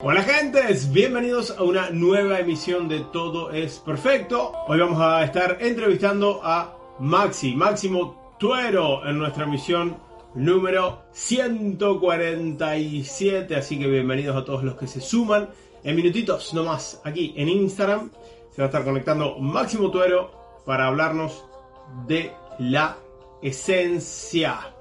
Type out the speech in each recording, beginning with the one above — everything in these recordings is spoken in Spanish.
Hola gentes, bienvenidos a una nueva emisión de Todo es Perfecto. Hoy vamos a estar entrevistando a Maxi, Máximo Tuero en nuestra emisión número 147, así que bienvenidos a todos los que se suman. En minutitos nomás, aquí en Instagram, se va a estar conectando Máximo Tuero para hablarnos de la esencia.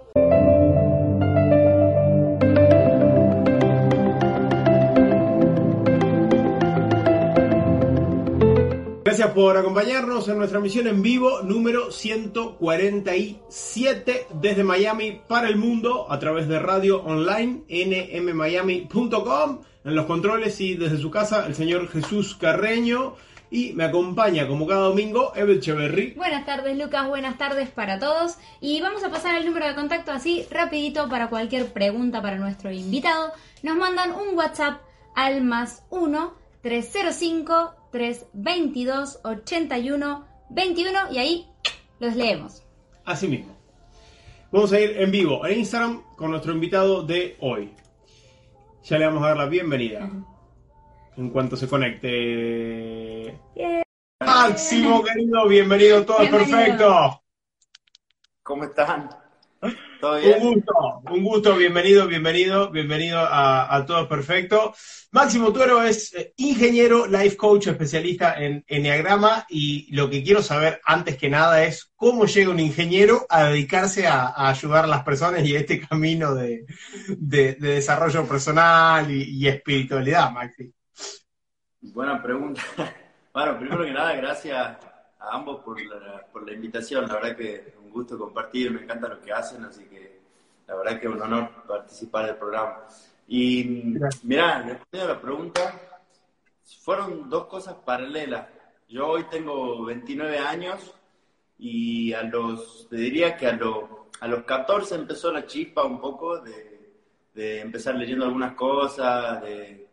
Gracias por acompañarnos en nuestra misión en vivo número 147 desde Miami para el mundo a través de radio online nmmiami.com en los controles y desde su casa el señor Jesús Carreño y me acompaña como cada domingo Eve Echeverry. Buenas tardes Lucas, buenas tardes para todos y vamos a pasar el número de contacto así rapidito para cualquier pregunta para nuestro invitado. Nos mandan un WhatsApp al más 1 305 322 81 21 y ahí los leemos. Así mismo. Vamos a ir en vivo en Instagram con nuestro invitado de hoy. Ya le vamos a dar la bienvenida. En cuanto se conecte. Máximo, querido, bienvenido, todo Bienvenido. perfecto. ¿Cómo están? ¿Todo bien? Un gusto, un gusto, bienvenido, bienvenido, bienvenido a, a Todo es Perfecto. Máximo Tuero es eh, ingeniero, life coach, especialista en Enneagrama y lo que quiero saber antes que nada es cómo llega un ingeniero a dedicarse a, a ayudar a las personas y a este camino de, de- de desarrollo personal y, y espiritualidad, Maxi. Buena pregunta. Bueno, primero que nada, gracias a ambos por la, por la invitación. La verdad que gusto compartir, me encanta lo que hacen, así que la verdad que es un honor participar del programa. Y Gracias. mira, respondiendo a la pregunta, fueron dos cosas paralelas. Yo hoy tengo 29 años y a los, te diría que a, los a los 14 empezó la chispa un poco de, de empezar leyendo algunas cosas, de,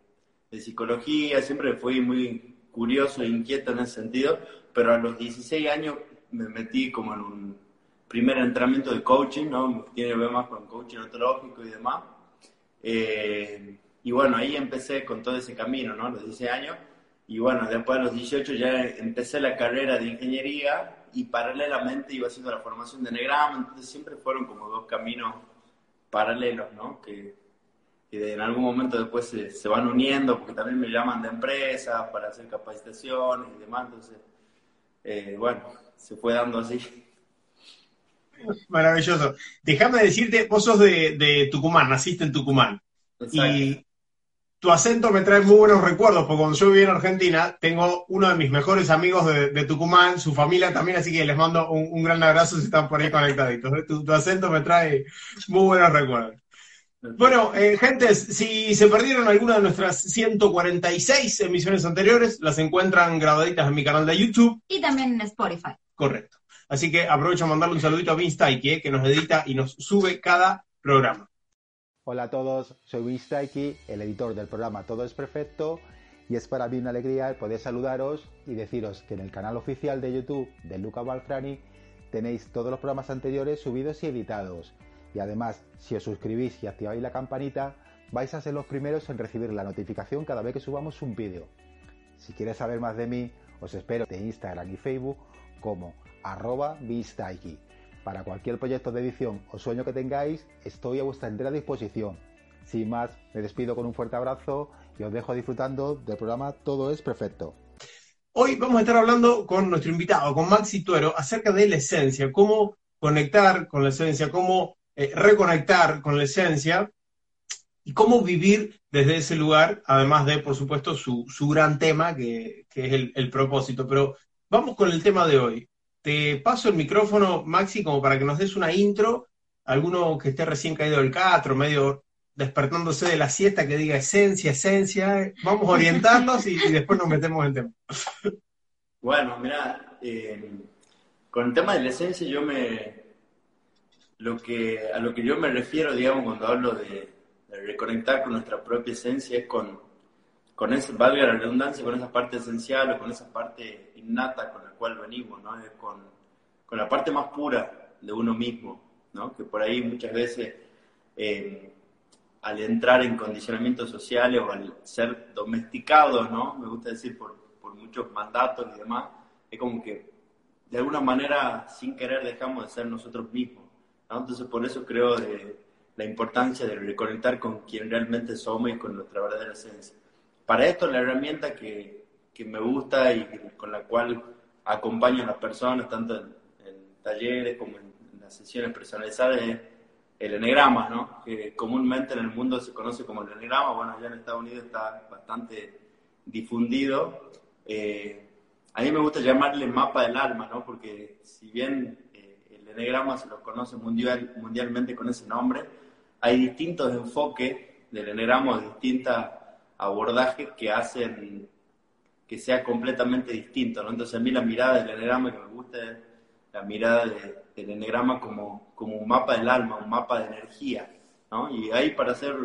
de psicología, siempre fui muy curioso e inquieto en ese sentido, pero a los 16 años me metí como en un primer entrenamiento de coaching, ¿no? Tiene que ver más con coaching ontológico y demás. Eh, y bueno, ahí empecé con todo ese camino, ¿no? Los 16 años. Y bueno, después a los 18 ya empecé la carrera de ingeniería y paralelamente iba haciendo la formación de Enneagrama, entonces siempre fueron como dos caminos paralelos, ¿no? Que, que en algún momento después se, se van uniendo, porque también me llaman de empresas para hacer capacitaciones y demás, entonces, eh, bueno, se fue dando así. Maravilloso. Déjame decirte, vos sos de, de Tucumán, naciste en Tucumán. Exacto. Y tu acento me trae muy buenos recuerdos, porque cuando yo viví en Argentina, tengo uno de mis mejores amigos de, de Tucumán, su familia también, así que les mando un, un gran abrazo si están por ahí conectaditos. Tu, tu acento me trae muy buenos recuerdos. Bueno, eh, gentes, si se perdieron alguna de nuestras 146 emisiones anteriores, las encuentran grabaditas en mi canal de YouTube. Y también en Spotify. Correcto. Así que aprovecho a mandarle un saludito a Vince eh, que nos edita y nos sube cada programa. Hola a todos, soy Luis Taiki, el editor del programa Todo es Perfecto, y es para mí una alegría poder saludaros y deciros que en el canal oficial de YouTube de Luca Balfrani tenéis todos los programas anteriores subidos y editados. Y además, si os suscribís y activáis la campanita, vais a ser los primeros en recibir la notificación cada vez que subamos un vídeo. Si quieres saber más de mí, os espero en Instagram y Facebook como arroba bistaiki. Para cualquier proyecto de edición o sueño que tengáis, estoy a vuestra entera disposición. Sin más, me despido con un fuerte abrazo y os dejo disfrutando del programa Todo es Perfecto. Hoy vamos a estar hablando con nuestro invitado, con Maxi Tuero, acerca de la esencia, cómo conectar con la esencia, cómo eh, reconectar con la esencia y cómo vivir desde ese lugar, además de, por supuesto, su, su gran tema, que, que es el, el propósito. Pero vamos con el tema de hoy. Te paso el micrófono, Maxi, como para que nos des una intro, alguno que esté recién caído del catro, medio despertándose de la siesta, que diga esencia, esencia, vamos a orientarnos y, después nos metemos en tema. Bueno, mira, eh, con el tema de la esencia yo me... Lo que, a lo que yo me refiero, digamos, cuando hablo de, de reconectar con nuestra propia esencia es con, con esa, valga la redundancia, con esa parte esencial o con esa parte innata con la cual venimos, ¿no? Con, con la parte más pura de uno mismo, ¿no? Que por ahí muchas veces eh, al entrar en condicionamientos sociales o al ser domesticados, ¿no? Me gusta decir por, por muchos mandatos y demás, es como que de alguna manera sin querer dejamos de ser nosotros mismos. Entonces por eso creo de la importancia de reconectar con quien realmente somos y con nuestra verdadera esencia. Para esto la herramienta que, que me gusta y con la cual acompaño a las personas, tanto en, talleres como en, las sesiones personalizadas, es el enegrama, ¿no? que comúnmente en el mundo se conoce como el enegrama, bueno, allá en Estados Unidos está bastante difundido. Eh, a mí me gusta llamarle mapa del alma, ¿no? porque si bien eh, el enegrama se lo conoce mundial, mundialmente con ese nombre, hay distintos enfoques del enegrama, distintos abordajes que hacen que sea completamente distinto. ¿no? Entonces a mí la mirada del enegrama que me gusta es la mirada del enegrama como, como un mapa del alma, un mapa de energía. ¿no? Y ahí para hacer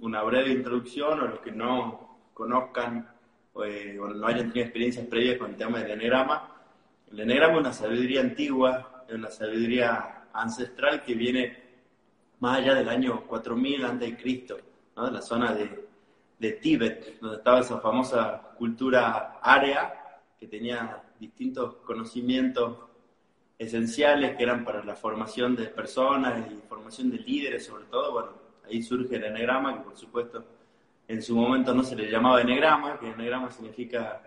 una breve introducción, o los que no conozcan eh, o no hayan tenido experiencias previas con el tema del enegrama, el enegrama es una sabiduría antigua, es una sabiduría ancestral que viene más allá del año 4000 a.C., ¿no? de la zona de, de Tíbet, donde estaba esa famosa cultura área que tenía distintos conocimientos esenciales que eran para la formación de personas y formación de líderes sobre todo. Bueno, ahí surge el enegrama, que por supuesto en su momento no se le llamaba enegrama, que enegrama significa,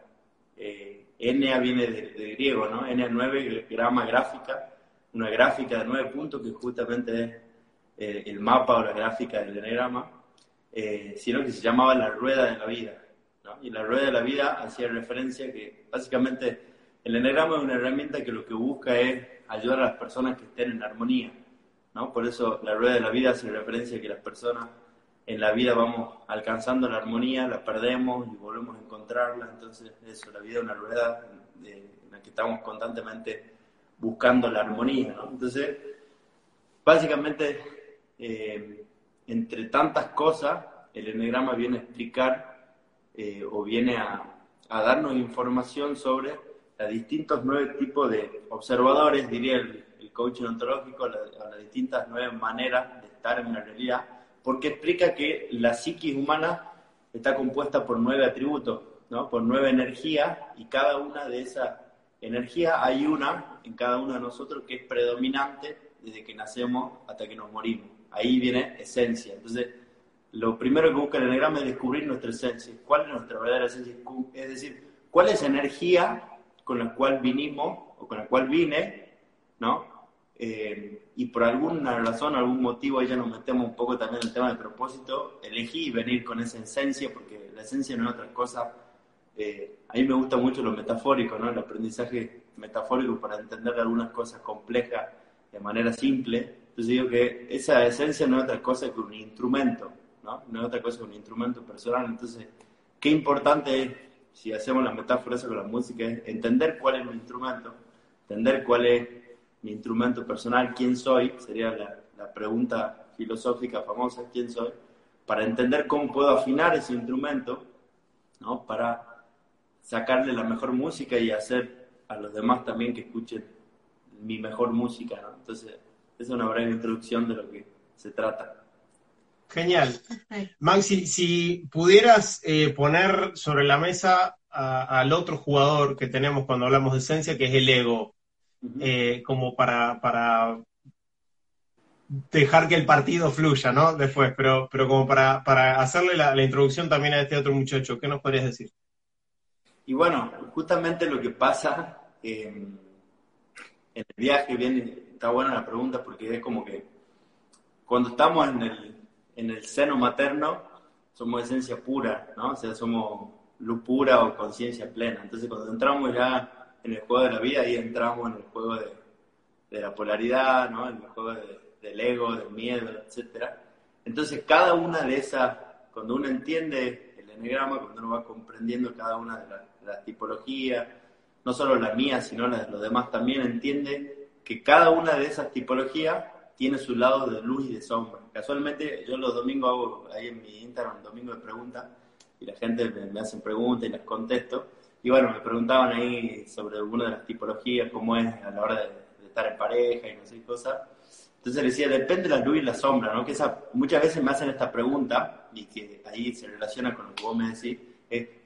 eh, viene de, griego, ¿no? N 9, grama gráfica, una gráfica de nueve puntos que justamente es eh, el mapa o la gráfica del enegrama, eh, sino que se llamaba la rueda de la vida. ¿no? Y la rueda de la vida hacía referencia que básicamente el enegrama es una herramienta que lo que busca es ayudar a las personas que estén en armonía. ¿no? Por eso la rueda de la vida hace referencia a que las personas en la vida vamos alcanzando la armonía, la perdemos y volvemos a encontrarla. Entonces, eso, la vida es una rueda en la que estamos constantemente buscando la armonía. ¿no? Entonces, básicamente, eh, entre tantas cosas, el enegrama viene a explicar eh, o viene a, darnos información sobre los distintos nueve tipos de observadores, diría el, el coaching ontológico, las distintas nueve maneras de estar en una realidad porque explica que la psiquis humana está compuesta por nueve atributos, ¿no? por nueve energías, y cada una de esas energías hay una en cada uno de nosotros que es predominante desde que nacemos hasta que nos morimos. Ahí viene esencia. Entonces, lo primero que busca el enegrama es descubrir nuestra esencia. ¿Cuál es nuestra verdadera esencia? Es decir, ¿cuál es la energía con la cual vinimos o con la cual vine, ¿no? Eh, y por alguna razón, algún motivo, ahí ya nos metemos un poco también en el tema del propósito, elegí venir con esa esencia, porque la esencia no es otra cosa. Eh, a mí me gusta mucho lo metafórico, ¿no? el aprendizaje metafórico para entender algunas cosas complejas de manera simple. Entonces digo que esa esencia no es otra cosa que un instrumento, ¿no? no es otra cosa que un instrumento personal. Entonces, qué importante es, si hacemos la metáfora esa con la música, es entender cuál es mi instrumento, entender cuál es mi instrumento personal, quién soy, sería la, pregunta filosófica famosa, quién soy, para entender cómo puedo afinar ese instrumento, ¿no? Para sacarle la mejor música y hacer a los demás también que escuchen mi mejor música, ¿no? Entonces, es una breve introducción de lo que se trata. Genial. Maxi, si pudieras eh, poner sobre la mesa al otro jugador que tenemos cuando hablamos de esencia, que es el ego, eh, como para, para dejar que el partido fluya, ¿no? Después, pero, pero como para, para hacerle la, introducción también a este otro muchacho, ¿qué nos podrías decir? Y bueno, justamente lo que pasa en el viaje, bien, está buena la pregunta porque es como que cuando estamos en el, en el seno materno, somos esencia pura, ¿no? O sea, somos luz pura o conciencia plena. Entonces, cuando entramos ya en el juego de la vida, ahí entramos en el juego de, de la polaridad, ¿no? en el juego del ego, del miedo, etc. Entonces, cada una de esas, cuando uno entiende el enneagrama, cuando uno va comprendiendo cada una de, las tipologías, no solo la mía, sino la de los demás, también entiende que cada una de esas tipologías tiene su lado de luz y de sombra. Casualmente, yo los domingos hago ahí en mi Instagram, domingo de preguntas, y la gente me, me preguntas y las contesto. Y bueno, me preguntaban ahí sobre alguna de las tipologías, cómo es a la hora de, estar en pareja y no sé qué cosas. Entonces decía, depende de la luz y la sombra, ¿no? Que esa, muchas veces me hacen esta pregunta, y que ahí se relaciona con lo que vos me decís,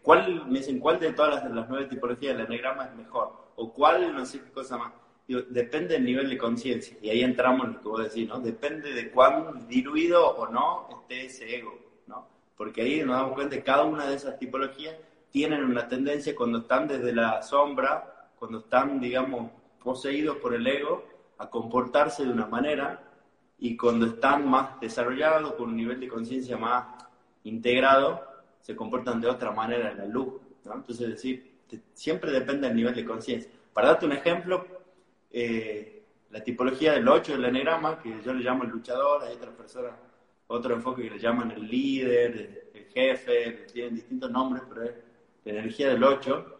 ¿cuál, me dicen, ¿cuál de todas las, nueve tipologías del enegrama es mejor? O cuál, no sé qué cosa más. Depende del nivel de conciencia, y ahí entramos en lo que vos decís, ¿no? Depende de cuán diluido o no esté ese ego, ¿no? Porque ahí nos damos cuenta que cada una de esas tipologías tienen una tendencia cuando están desde la sombra, cuando están, digamos, poseídos por el ego, a comportarse de una manera y cuando están más desarrollados, con un nivel de conciencia más integrado, se comportan de otra manera en la luz. Entonces, es decir, siempre depende del nivel de conciencia. Para darte un ejemplo, eh, la tipología del 8 del enegrama, que yo le llamo el luchador, hay otras personas, otro enfoque que le llaman el líder, el, jefe, tienen distintos nombres, pero es la energía del 8.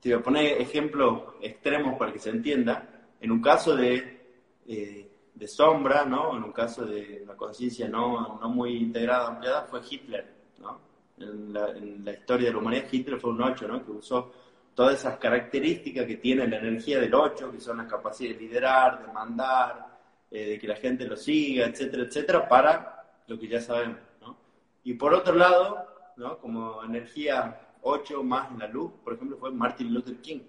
Te voy a poner ejemplos extremos para que se entienda. En un caso de, eh, de sombra, ¿no? en un caso de una conciencia no, no, muy integrada, ampliada, fue Hitler. ¿no? En, la, en, la, historia de la humanidad, Hitler fue un 8, ¿no? que usó todas esas características que tiene la energía del 8, que son las capacidades de liderar, de mandar, eh, de que la gente lo siga, etcétera, etcétera, para lo que ya sabemos. ¿no? Y por otro lado, ¿no? como energía 8 más en la luz, por ejemplo, fue Martin Luther King.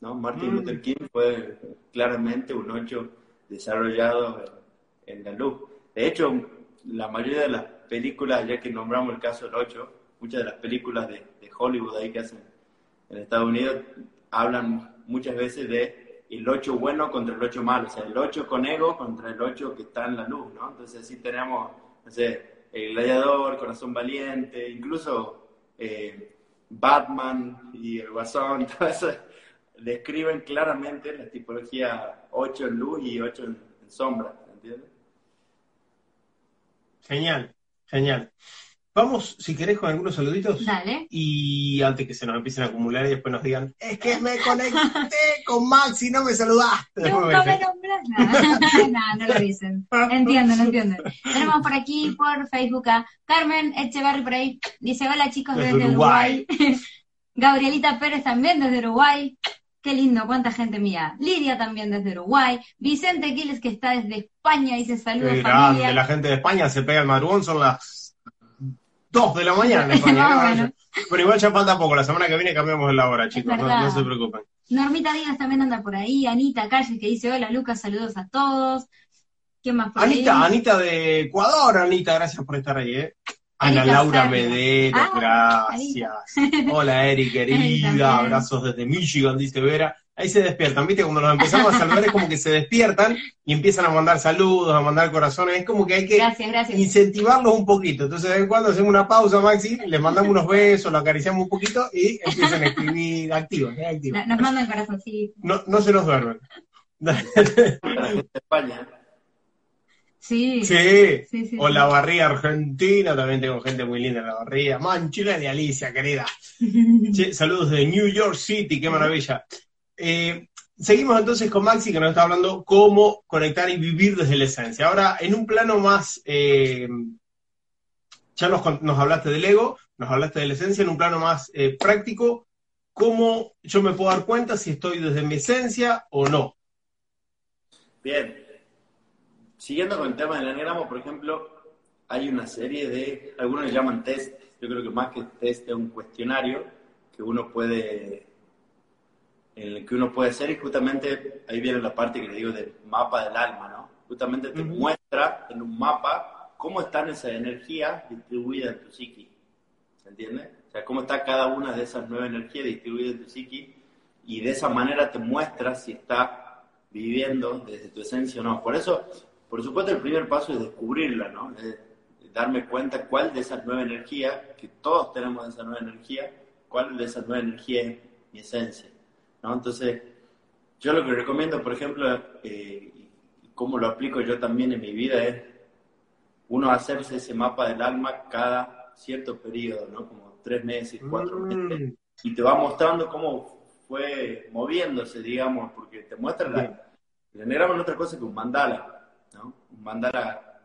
¿no? Martin mm. Luther King fue claramente un 8 desarrollado en, la luz. De hecho, la mayoría de las películas, ya que nombramos el caso del 8, muchas de las películas de, Hollywood ahí que hacen en Estados Unidos hablan muchas veces de el 8 bueno contra el 8 malo, o sea, el 8 con ego contra el 8 que está en la luz, ¿no? Entonces así tenemos, no sé, el gladiador, corazón valiente, incluso eh, Batman y el guasón, todo eso describen claramente la tipología 8 en luz y 8 en, sombra, ¿entiendes? Genial, genial. Vamos, si querés, con algunos saluditos. Dale. Y antes que se nos empiecen a acumular y después nos digan, es que me conecté con Max y no me saludaste. Nunca me nombras nada. no, no lo dicen. Entienden, entienden. Tenemos por aquí, por Facebook, a Carmen Echevarri por ahí. Dice, hola chicos desde, Uruguay. Gabrielita Pérez también desde Uruguay. Qué lindo, cuánta gente mía. Lidia también desde Uruguay. Vicente Quiles que está desde España, dice saludos Qué familia. La gente de España se pega el madrugón, son las 2 de la mañana. España, Pero igual ya falta poco, la semana que viene cambiamos la hora, chicos, no, se preocupen. Normita Díaz también anda por ahí, Anita Calle que dice hola Lucas, saludos a todos. ¿Quién más por Anita, Anita de Ecuador, Anita, gracias por estar ahí, ¿eh? Ana Laura Medero, ah, gracias. Hola Eri, querida, abrazos desde Michigan, dice Vera. Ahí se despiertan, ¿viste? Cuando nos empezamos a saludar es como que se despiertan y empiezan a mandar saludos, a mandar corazones. Es como que hay que incentivarlos un poquito. Entonces, de vez en cuando hacemos una pausa, Maxi, les mandamos unos besos, lo acariciamos un poquito y empiezan a escribir activos. ¿eh? activos. Nos mandan corazoncitos. No, no se nos duermen. España. Sí. Sí. o la barría argentina, también tengo gente muy linda en la barría. Manchila de Alicia, querida. saludos de New York City, qué maravilla. Eh, seguimos entonces con Maxi, que nos está hablando cómo conectar y vivir desde la esencia. Ahora, en un plano más, eh, ya nos, hablaste del ego, nos hablaste de la esencia, en un plano más eh, práctico, ¿cómo yo me puedo dar cuenta si estoy desde mi esencia o no? Bien, siguiendo con el tema del anagrama, por ejemplo, hay una serie de, algunos le llaman test, yo creo que más que test es un cuestionario que uno puede, en el que uno puede hacer y justamente ahí viene la parte que le digo del mapa del alma, ¿no? Justamente te muestra en un mapa cómo están esas energías distribuidas en tu psiqui, ¿se entiende? O sea, cómo está cada una de esas nueve energías distribuidas en tu psiqui y de esa manera te muestra si está viviendo desde tu esencia o no. Por eso por supuesto, el primer paso es descubrirla, ¿no? darme cuenta cuál de esas nueve energías, que todos tenemos esa nueva energía, cuál de esas nueve energías es mi esencia, ¿no? Entonces, yo lo que recomiendo, por ejemplo, eh, y cómo lo aplico yo también en mi vida, es uno hacerse ese mapa del alma cada cierto periodo, ¿no? Como tres meses, cuatro mm. meses, y te va mostrando cómo fue moviéndose, digamos, porque te muestra la... El enagrama no otra cosa que un mandala, un mandala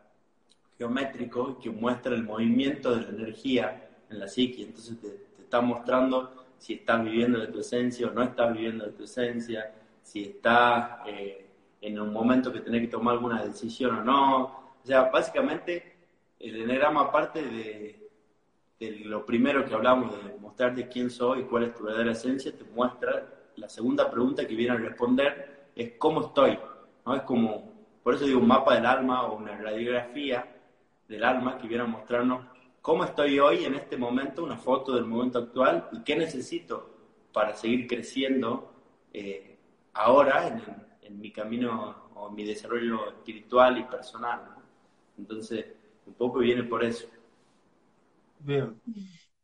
geométrico que muestra el movimiento de la energía en la psique. Entonces te, está mostrando si estás viviendo de tu esencia o no estás viviendo de tu esencia, si estás eh, en un momento que tenés que tomar alguna decisión o no. O sea, básicamente el enegrama parte de, de lo primero que hablamos de mostrarte quién soy y cuál es tu verdadera esencia, te muestra la segunda pregunta que viene a responder es cómo estoy, ¿no? Es como, por eso digo un mapa del alma o una radiografía del alma que viene a mostrarnos cómo estoy hoy en este momento, una foto del momento actual y qué necesito para seguir creciendo eh, ahora en, mi camino o mi desarrollo espiritual y personal. Entonces, un poco viene por eso. Bien.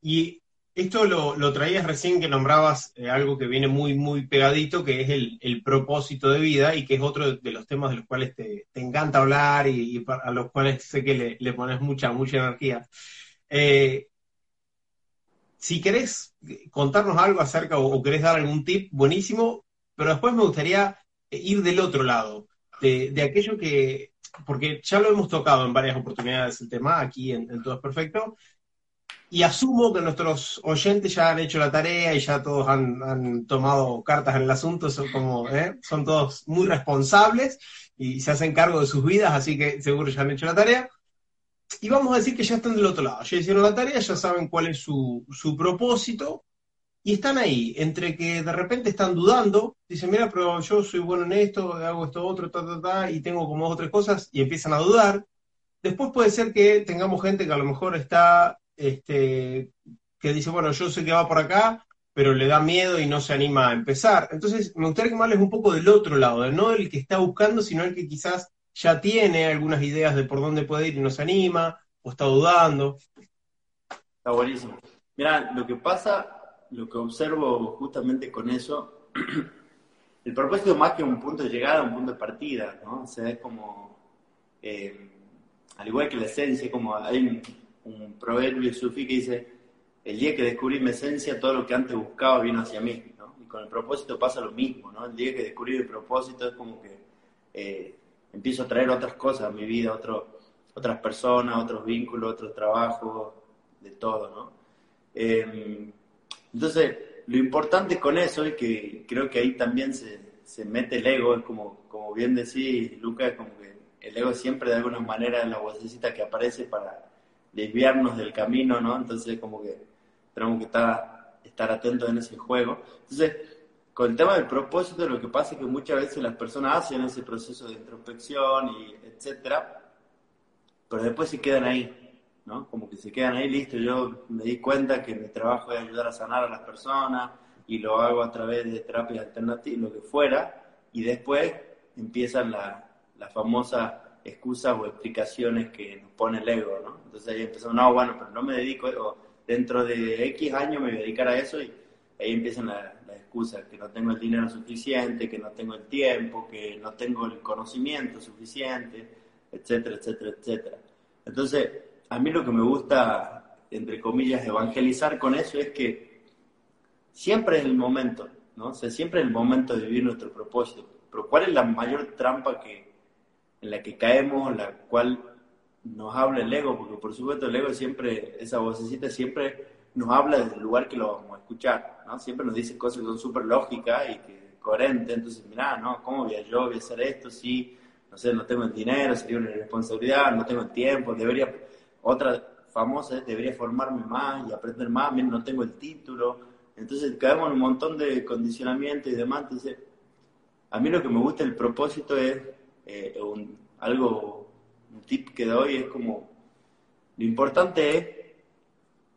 Y esto lo, lo traías recién que nombrabas eh, algo que viene muy, muy pegadito, que es el, el, propósito de vida y que es otro de los temas de los cuales te, te encanta hablar y, y, a los cuales sé que le, le pones mucha, mucha energía. Eh, si querés contarnos algo acerca o, o, querés dar algún tip, buenísimo, pero después me gustaría ir del otro lado, de, de aquello que, porque ya lo hemos tocado en varias oportunidades el tema, aquí en, en Todo es Perfecto, y asumo que nuestros oyentes ya han hecho la tarea y ya todos han, han tomado cartas en el asunto, son, como, ¿eh? son todos muy responsables y se hacen cargo de sus vidas, así que seguro ya han hecho la tarea. Y vamos a decir que ya están del otro lado, ya hicieron la tarea, ya saben cuál es su, su propósito y están ahí, entre que de repente están dudando, dicen, mira, pero yo soy bueno en esto, hago esto otro, y tengo como otras cosas, y empiezan a dudar. Después puede ser que tengamos gente que a lo mejor está este, que dice, bueno, yo sé que va por acá, pero le da miedo y no se anima a empezar. Entonces, me gustaría que me hables un poco del otro lado, no del que está buscando, sino el que quizás ya tiene algunas ideas de por dónde puede ir y no se anima, o está dudando. Está buenísimo. Mira, lo que pasa, lo que observo justamente con eso, el propósito más que un punto de llegada, un punto de partida, ¿no? O sea, es como, eh, al igual que la esencia, como hay un, un proverbio sufí que dice, el día que descubrí mi esencia, todo lo que antes buscaba vino hacia mí, ¿no? Y con el propósito pasa lo mismo, ¿no? El día que descubrí mi propósito es como que eh, empiezo a traer otras cosas a mi vida, otro, otras personas, otros vínculos, otros trabajos, de todo, ¿no? Eh, entonces, lo importante con eso es que creo que ahí también se, se mete el ego, es como, como bien decís, Lucas, como que el ego siempre de alguna manera es la vocecita que aparece para desviarnos del camino, ¿no? Entonces, como que tenemos que estar, estar atentos en ese juego. Entonces, con el tema del propósito, lo que pasa es que muchas veces las personas hacen ese proceso de introspección y etcétera, pero después se quedan ahí, ¿no? Como que se quedan ahí, listo, yo me di cuenta que mi trabajo es ayudar a sanar a las personas y lo hago a través de terapias alternativas, lo que fuera, y después empiezan las la famosas excusas o explicaciones que nos pone el ego, ¿no? Entonces ahí empezamos, no, bueno, pero no me dedico, o dentro de X años me voy a dedicar a eso y ahí empiezan las la excusas, que no tengo el dinero suficiente, que no tengo el tiempo, que no tengo el conocimiento suficiente, etcétera, etcétera, etcétera. Entonces, a mí lo que me gusta, entre comillas, evangelizar con eso es que siempre es el momento, ¿no? O sea, siempre es el momento de vivir nuestro propósito. Pero ¿cuál es la mayor trampa que, en la que caemos, la cual nos habla el ego, porque por supuesto el ego siempre, esa vocecita siempre nos habla desde el lugar que lo vamos a escuchar, Siempre nos dice cosas que son súper lógicas y que coherentes, entonces, mira, ¿no? ¿Cómo voy a yo voy a hacer esto si, no sé, no tengo el dinero, sería una irresponsabilidad, no tengo el tiempo, debería, otra famosa es, debería formarme más y aprender más, mira, no tengo el título, entonces caemos en un montón de condicionamiento y demás, entonces, a mí lo que me gusta el propósito es eh, un, algo, un tip que doy es como, lo importante es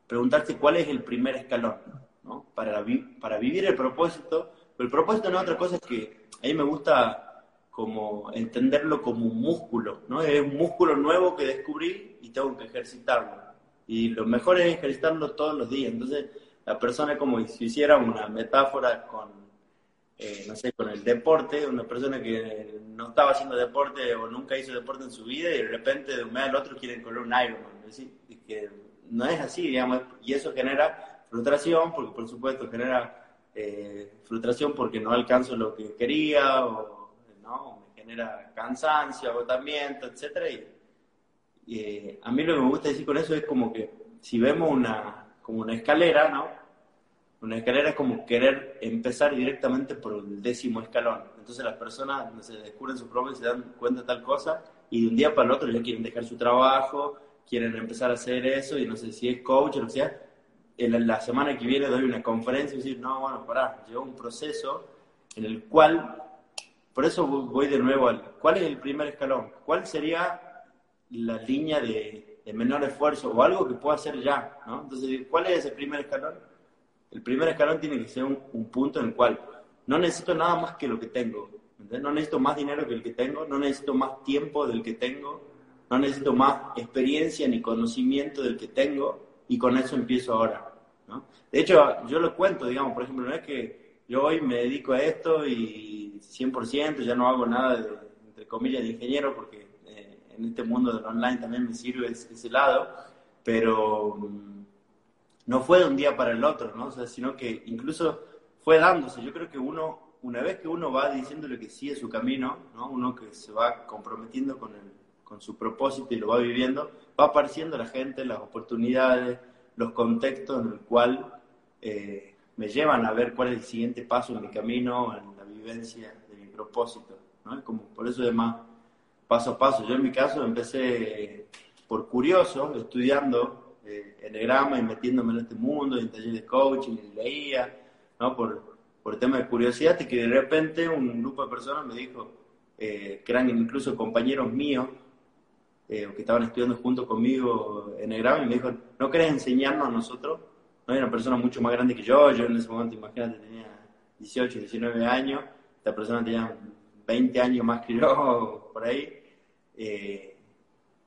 preguntarte cuál es el primer escalón, Para, para vivir el propósito, pero el propósito no es otra cosa que a mí me gusta como entenderlo como un músculo, ¿no? Es un músculo nuevo que descubrí y tengo que ejercitarlo. Y lo mejor es ejercitarlo todos los días. Entonces, la persona es como si hiciera una metáfora con eh, no sé, con el deporte, una persona que no estaba haciendo deporte o nunca hizo deporte en su vida y de repente de un mes al otro quieren correr un Ironman, Y que no es así, digamos, y eso genera frustración, porque por supuesto genera eh, frustración porque no alcanzo lo que quería, o ¿no? me genera cansancio, agotamiento, etcétera, y, eh, a mí lo que me gusta decir con eso es como que si vemos una, como una escalera, ¿no? Una escalera es como querer empezar directamente por el décimo escalón. Entonces las personas se descubren su propio y se dan cuenta de tal cosa y de un día para el otro ya quieren dejar su trabajo, quieren empezar a hacer eso y no sé si es coach o lo que sea. En la semana que viene doy una conferencia y decir, no, bueno, pará, llevo un proceso en el cual, por eso voy de nuevo al, ¿cuál es el primer escalón? ¿Cuál sería la línea de, de menor esfuerzo o algo que pueda hacer ya? ¿no? Entonces, ¿cuál es ese primer escalón? El primer escalón tiene que ser un, punto en el cual no necesito nada más que lo que tengo. No necesito más dinero que el que tengo, no necesito más tiempo del que tengo, no necesito más experiencia ni conocimiento del que tengo y con eso empiezo ahora. De hecho, yo lo cuento, digamos, por ejemplo, no es que yo hoy me dedico a esto y 100% ya no hago nada de, entre comillas, de ingeniero porque eh, en este mundo del online también me sirve ese, lado, pero... Mm, no fue de un día para el otro, ¿no? O sino que incluso fue dándose. Yo creo que uno, una vez que uno va diciéndole que sigue su camino, ¿no? Uno que se va comprometiendo con, el, con su propósito y lo va viviendo, va apareciendo la gente, las oportunidades, los contextos en el cual eh, me llevan a ver cuál es el siguiente paso en mi camino, en la vivencia de mi propósito, ¿no? Como por eso es más paso a paso. Yo en mi caso empecé por curioso, estudiando eh, enegrama y metiéndome en este mundo, en taller de coaching, y leía, ¿no? Por, por el tema de curiosidad, y que de repente un grupo de personas me dijo, eh, que eran incluso compañeros míos, eh, que estaban estudiando junto conmigo enegrama, y me dijo, ¿no querés enseñarnos a nosotros? No, era una persona mucho más grande que yo, yo en ese momento, imagínate, tenía 18, 19 años, esta persona tenía 20 años más que yo, por ahí. Eh,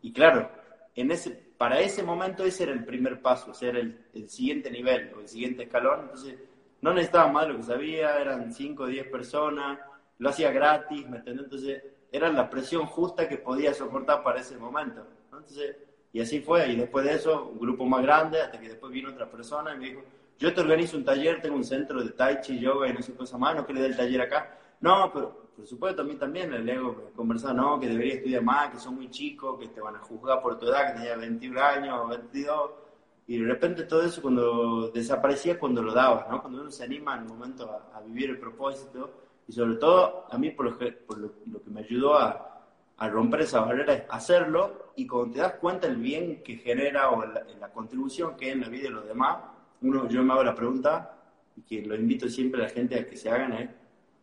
y claro, en ese para ese momento ese era el primer paso, ese era el, siguiente nivel o el siguiente escalón. Entonces, no necesitaba más de lo que sabía, eran 5 o 10 personas, lo hacía gratis, ¿me entiendes? Entonces, era la presión justa que podía soportar para ese momento. Entonces, y así fue, y después de eso, un grupo más grande, hasta que después vino otra persona y me dijo, yo te organizo un taller, tengo un centro de Tai Chi, yoga y no sé cosa más, no quiero dar el taller acá. No, pero por supuesto, a mí también el ego conversaba, no, que debería estudiar más, que son muy chicos, que te van a juzgar por tu edad, que tenías 21 años o 22. Y de repente todo eso cuando desaparecía cuando lo dabas, ¿no? Cuando uno se anima un momento a, vivir el propósito. Y sobre todo, a mí por lo, por lo, que me ayudó a, a, romper esa barrera es hacerlo y cuando te das cuenta el bien que genera o la, la contribución que hay en la vida de los demás, uno, yo me hago la pregunta y que lo invito siempre a la gente a que se hagan es,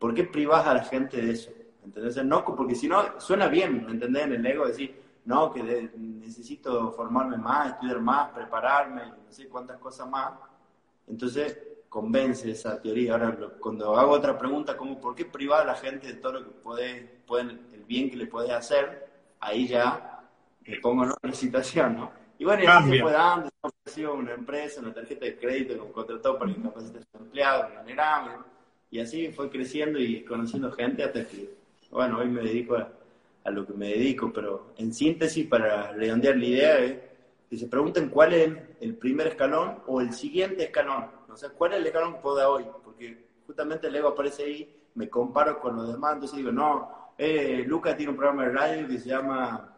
¿Por qué privas a la gente de eso? ¿Entendés? No, porque si no, suena bien, ¿me entendés? En el ego decir, no, que necesito formarme más, estudiar más, prepararme, no sé cuántas cosas más. Entonces, convence esa teoría. Ahora, cuando hago otra pregunta, como ¿por qué privar a la gente de todo lo que puede, pueden, el bien que le puede hacer? Ahí ya me pongo en una situación, ¿no? Y bueno, y así se fue dando, ofreció una empresa, una tarjeta de crédito que contrató para incapacitar a su empleado, de manera y así fue creciendo y conociendo gente hasta que, bueno, hoy me dedico a, lo que me dedico, pero en síntesis, para redondear la idea, es que se pregunten cuál es el, primer escalón o el siguiente escalón. O sea, cuál es el escalón que hoy, porque justamente el ego aparece ahí, me comparo con los demás, entonces digo, no, eh, Lucas tiene un programa de radio que se llama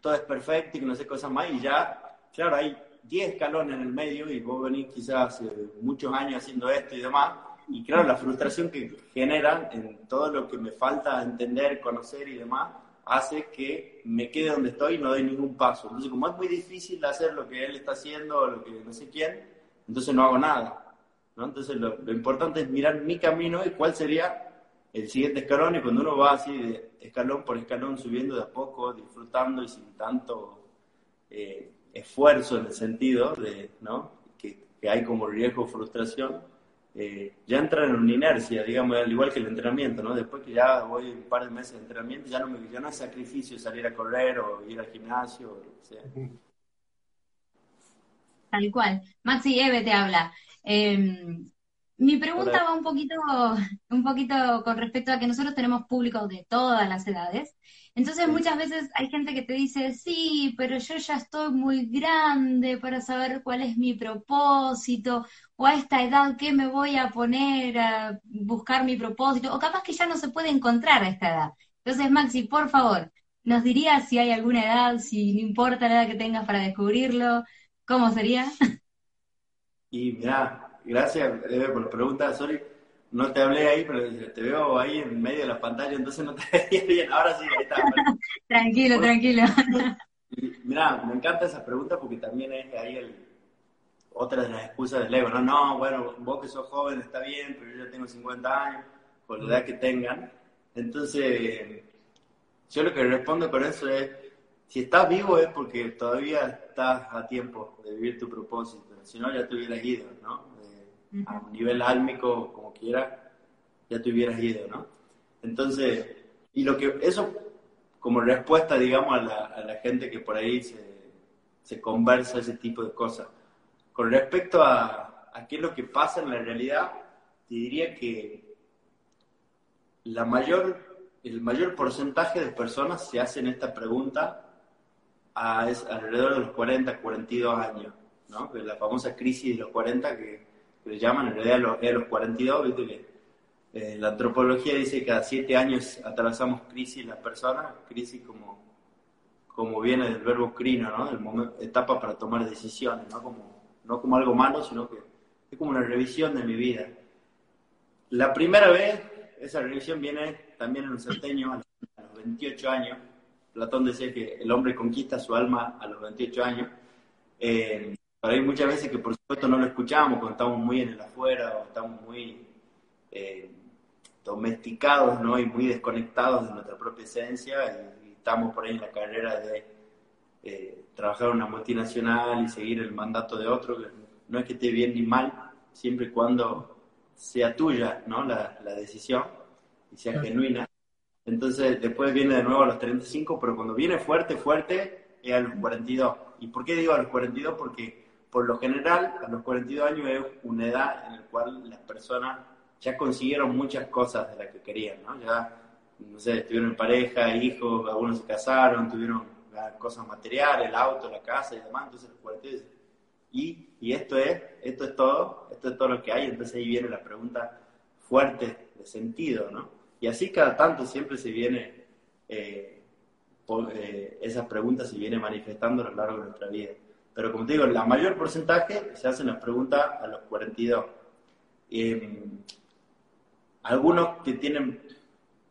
Todo es Perfecto y que no sé cosas más, y ya, claro, hay 10 escalones en el medio y vos venís quizás hace muchos años haciendo esto y demás, y claro, la frustración que genera en todo lo que me falta entender, conocer y demás, hace que me quede donde estoy y no doy ningún paso. Entonces, como es muy difícil hacer lo que él está haciendo o lo que no sé quién, entonces no hago nada. ¿No? Entonces, lo, importante es mirar mi camino y cuál sería el siguiente escalón. Y cuando uno va así de escalón por escalón, subiendo de a poco, disfrutando y sin tanto eh, esfuerzo en el sentido de ¿no? que, que hay como riesgo frustración, eh, ya entran en una inercia, digamos, al igual que el entrenamiento, ¿no? Después que ya voy un par de meses de entrenamiento, ya no, me, ya no es sacrificio salir a correr o ir al gimnasio, o sea. Tal cual. Maxi Eve te habla. Em, mi pregunta va un poquito, un poquito con respecto a que nosotros tenemos público de todas las edades. Entonces muchas veces hay gente que te dice, sí, pero yo ya estoy muy grande para saber cuál es mi propósito, o a esta edad, ¿qué me voy a poner a buscar mi propósito? O capaz que ya no se puede encontrar a esta edad. Entonces, Maxi, por favor, ¿nos dirías si hay alguna edad, si no importa la edad que tengas para descubrirlo? ¿Cómo sería? Y mira, gracias Eve, por la pregunta, sorry. No te hablé ahí, pero te veo ahí en medio de la pantalla, entonces no te veía bien. Ahora sí, ahí está. tranquilo, tranquilo. Mira, me encanta esa pregunta porque también es ahí el, otra de las excusas del ego. No, no, bueno, vos que sos joven está bien, pero yo ya tengo 50 años, por la edad que tengan. Entonces, yo lo que respondo con eso es, si estás vivo es porque todavía estás a tiempo de vivir tu propósito, si no ya te hubieras ido, ¿no? A un nivel álmico, como quiera, ya te hubieras ido, ¿no? Entonces, y lo que, eso como respuesta, digamos, a la, a la gente que por ahí se, se, conversa ese tipo de cosas. Con respecto a, a qué es lo que pasa en la realidad, te diría que la mayor el mayor porcentaje de personas se hacen esta pregunta a, alrededor de los 40, 42 años, ¿no? La famosa crisis de los 40 que, le llaman, en realidad los, los 42, ¿viste? Que, eh, la antropología dice que cada 7 años atravesamos crisis las personas, crisis como, como viene del verbo crino, ¿no? El momento, etapa para tomar decisiones, ¿no? Como, no como algo malo, sino que es como una revisión de mi vida. La primera vez, esa revisión viene también en un centeño, a los 28 años. Platón decía que el hombre conquista su alma a los 28 años. Eh, pero hay muchas veces que por supuesto no lo escuchamos cuando estamos muy en el afuera o estamos muy eh, domesticados ¿no? y muy desconectados de nuestra propia esencia y, estamos por ahí en la carrera de eh, trabajar en una multinacional y seguir el mandato de otro, que no es que esté bien ni mal, siempre y cuando sea tuya ¿no? la, la decisión y sea genuina. Entonces después viene de nuevo a los 35, pero cuando viene fuerte, fuerte, es a los 42. ¿Y por qué digo a los 42? Porque por lo general a los 42 años es una edad en la cual las personas ya consiguieron muchas cosas de las que querían, ¿no? Ya, no sé, tuvieron pareja, hijos, algunos se casaron, tuvieron cosas materiales, el auto, la casa y demás, entonces los 42 y, y esto es, esto es todo, esto es todo lo que hay, entonces ahí viene la pregunta fuerte de sentido, ¿no? Y así cada tanto siempre se viene, eh, eh, esas preguntas se vienen manifestando a lo largo de nuestra vida. Pero como te digo, la mayor porcentaje se hacen las preguntas a los 42. Em, algunos que tienen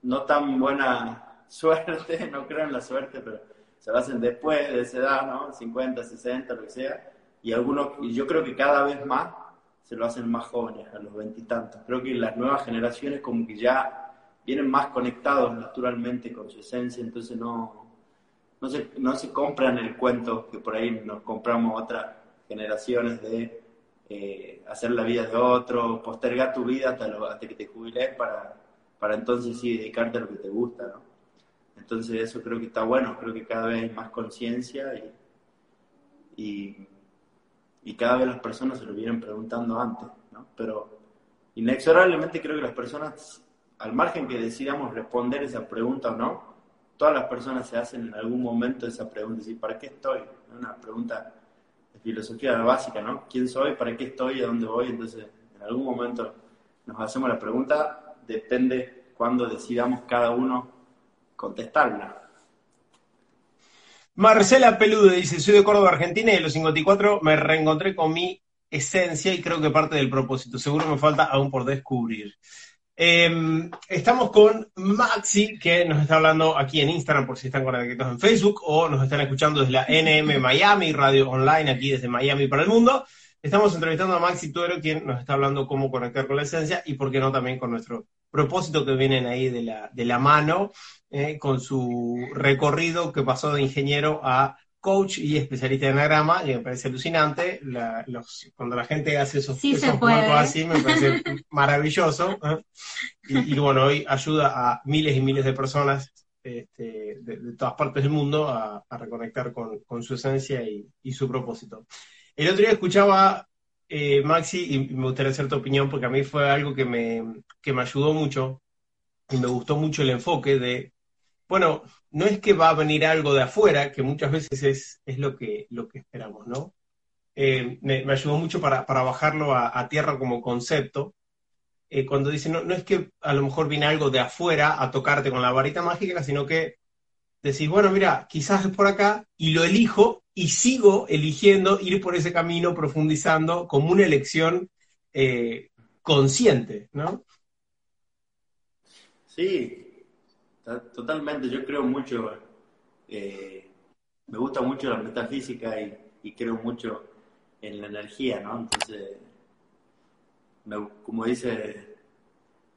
no tan buena suerte, no creo en la suerte, pero se lo hacen después de esa edad, ¿no? 50, 60, lo que sea. Y algunos, y yo creo que cada vez más se lo hacen más jóvenes, a los veintitantos. Creo que las nuevas generaciones como que ya vienen más conectados naturalmente con su esencia, entonces no, no, se, no se compran el cuento que por ahí nos compramos otras generaciones de eh, hacer la vida de otro, postergar tu vida hasta, hasta que te jubiles para, para entonces sí dedicarte a lo que te gusta, ¿no? Entonces eso creo que está bueno, creo que cada vez hay más conciencia y, y, cada vez las personas se lo vienen preguntando antes, ¿no? Pero inexorablemente creo que las personas al margen que decidamos responder esa pregunta o no, todas las personas se hacen en algún momento esa pregunta, decir, ¿para qué estoy? Una pregunta de filosofía básica, ¿no? ¿Quién soy? ¿Para qué estoy? ¿A dónde voy? Entonces, en algún momento nos hacemos la pregunta, depende cuando decidamos cada uno contestarla. Marcela Pelude dice, soy de Córdoba, Argentina, y a los 54 me reencontré con mi esencia y creo que parte del propósito. Seguro me falta aún por descubrir. Em, estamos con Maxi, que nos está hablando aquí en Instagram, por si están conectados en Facebook, o nos están escuchando desde la NM Miami, radio online aquí desde Miami para el mundo. Estamos entrevistando a Maxi Tuero, quien nos está hablando cómo conectar con la esencia y, por qué no, también con nuestro propósito que vienen ahí de la, de la mano, eh, con su recorrido que pasó de ingeniero a coach y especialista en anagrama, y me parece alucinante. cuando la gente hace esos, sí así, me parece maravilloso. ¿eh? Y, bueno, hoy ayuda a miles y miles de personas este, de, todas partes del mundo a, reconectar con, su esencia y, su propósito. El otro día escuchaba, eh, Maxi, y me gustaría hacer tu opinión, porque a mí fue algo que me, que me ayudó mucho y me gustó mucho el enfoque de bueno, no es que va a venir algo de afuera, que muchas veces es, es lo, que, lo que esperamos, ¿no? Eh, me, ayudó mucho para, bajarlo a, tierra como concepto. Eh, cuando dice, no, no es que a lo mejor viene algo de afuera a tocarte con la varita mágica, sino que decís, bueno, mira, quizás es por acá y lo elijo y sigo eligiendo ir por ese camino, profundizando como una elección eh, consciente, ¿no? Sí, totalmente. Yo creo mucho, eh, me gusta mucho la metafísica y, creo mucho en la energía, ¿no? Entonces, como dice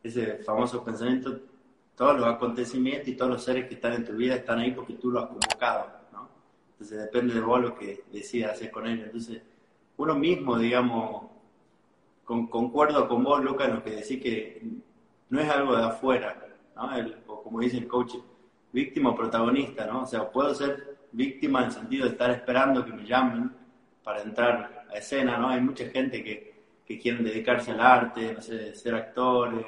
ese famoso pensamiento, todos los acontecimientos y todos los seres que están en tu vida están ahí porque tú los has convocado, ¿no? Entonces depende de vos lo que decidas hacer con ellos. Entonces, uno mismo, digamos, concuerdo con vos, Lucas, en lo que decís que no es algo de afuera, ¿no? Como dice el coach, víctima o protagonista, ¿no? O sea, puedo ser víctima en el sentido de estar esperando que me llamen para entrar a escena, ¿no? Hay mucha gente que, que quieren dedicarse al arte, no sé, ser actores,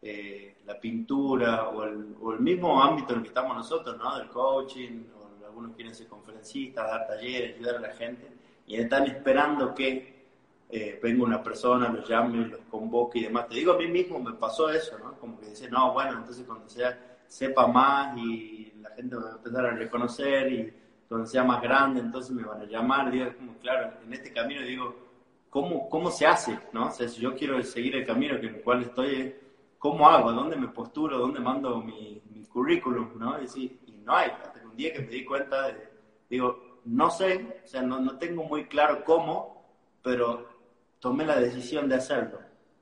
eh, la pintura o el, mismo ámbito en el que estamos nosotros, ¿no? Del coaching, o algunos quieren ser conferencistas, dar talleres, ayudar a la gente, y están esperando que eh, venga una persona, los llame, los convoque y demás. Te digo, a mí mismo me pasó eso, ¿no? Como que dice, no, bueno, entonces cuando sea, sepa más y la gente va a empezar a reconocer y cuando sea más grande, entonces me van a llamar. Digo, como, claro, en este camino digo, ¿cómo, cómo se hace? ¿no? O sea, si yo quiero seguir el camino en el cual estoy ¿cómo hago? ¿Dónde me posturo? ¿Dónde mando mi, mi currículum? ¿no? Y, y, no hay. Hasta que un día que me di cuenta, digo, no sé, o sea, no, no, tengo muy claro cómo, pero tomé la decisión de hacerlo.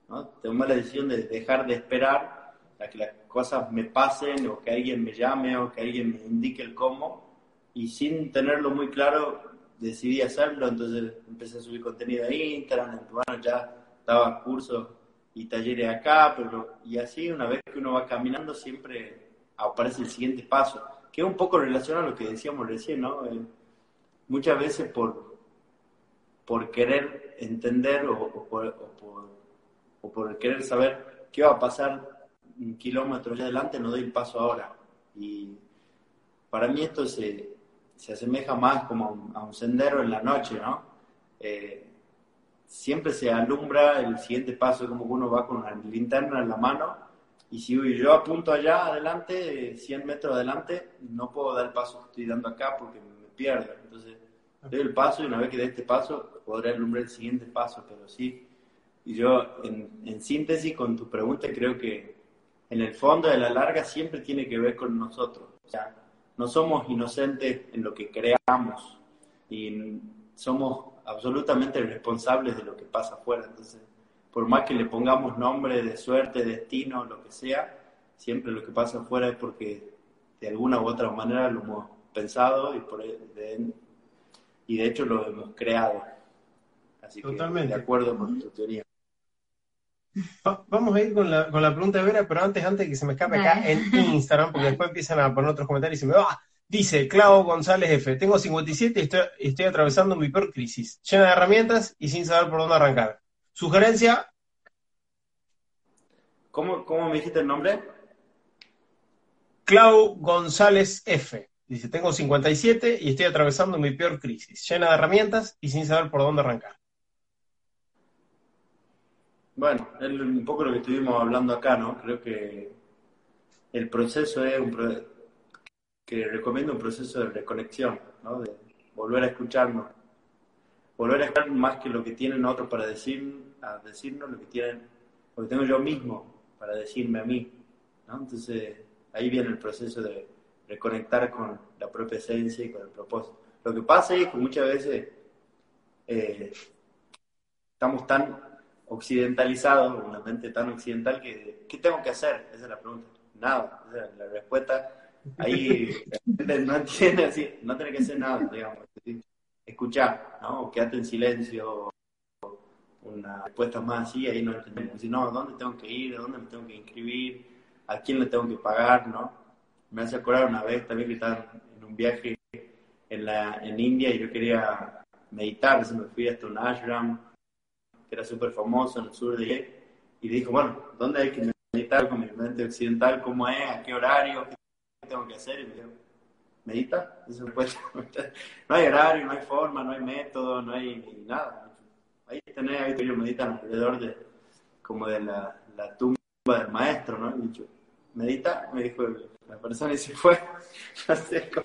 ¿no? Tomé la decisión de dejar de esperar a que las cosas me pasen o que alguien me llame o que alguien me indique el cómo. Y sin tenerlo muy claro, decidí hacerlo. Entonces empecé a subir contenido a Instagram. Bueno, ya daba cursos y talleres acá, pero y así una vez que uno va caminando siempre aparece el siguiente paso, que es un poco relacionado a lo que decíamos recién, ¿no? Eh, muchas veces por, por querer entender o, por, querer saber qué va a pasar un kilómetro allá adelante, no doy el paso ahora. Y para mí esto se, se asemeja más como a un, sendero en la noche, ¿no? Eh, siempre se alumbra el siguiente paso, como uno va con la linterna en la mano, y si yo apunto allá adelante, 100 metros adelante, no puedo dar el paso que estoy dando acá porque me pierdo. Entonces, doy el paso y una vez que dé este paso, podré alumbrar el siguiente paso, pero sí. Y yo, en, en síntesis, con tu pregunta, creo que en el fondo de la larga siempre tiene que ver con nosotros. O sea, no somos inocentes en lo que creamos y somos absolutamente responsables de lo que pasa afuera. Entonces, por más que le pongamos nombre de suerte, destino, lo que sea, siempre lo que pasa afuera es porque de alguna u otra manera lo hemos pensado y, por, de, y de hecho lo hemos creado. Así Totalmente. que de acuerdo con tu teoría. vamos a ir con la, con la pregunta de Vera, pero antes, antes que se me escape acá en Instagram, porque después empiezan a poner otros comentarios y se me va. Dice Clau González F. Tengo 57 y estoy, estoy atravesando mi peor crisis, llena de herramientas y sin saber por dónde arrancar. Sugerencia. ¿Cómo, cómo me dijiste el nombre? Clau González F. Dice, tengo 57 y estoy atravesando mi peor crisis, llena de herramientas y sin saber por dónde arrancar. Bueno, es un poco lo que estuvimos hablando acá, ¿no? Creo que el proceso es un proceso que recomiendo un proceso de reconexión, ¿no? de volver a escucharnos, volver a escuchar más que lo que tienen otros para decir, a decirnos, lo que tienen, lo que tengo yo mismo para decirme a mí. Entonces ahí viene el proceso de reconectar con la propia esencia y con el propósito. Lo que pasa es que muchas veces eh, estamos tan occidentalizados, una mente tan occidental que ¿qué tengo que hacer? Esa es la pregunta. Nada. la respuesta ahí no entiende así, no tiene que hacer nada, digamos. Escuchar, ¿no? O quedarte en silencio, una respuesta más así, ahí no entendemos. Decir, no, ¿dónde tengo que ir? ¿Dónde me tengo que inscribir? ¿A quién le tengo que pagar? ¿no? Me hace acordar una vez también que estaba en un viaje en, la, en India y yo quería meditar, entonces me fui hasta un ashram que era súper famoso en el sur de India y dije, bueno, ¿dónde hay que meditar con mi mente occidental? ¿Cómo es? ¿A qué horario? tengo que hacer? Y me digo, medita. no hay horario, no hay forma, no hay método, no hay nada. Ahí tenés, ahí ellos meditan alrededor de, como de la, tumba del maestro, ¿no? Y dicho, medita, me dijo la persona y se fue.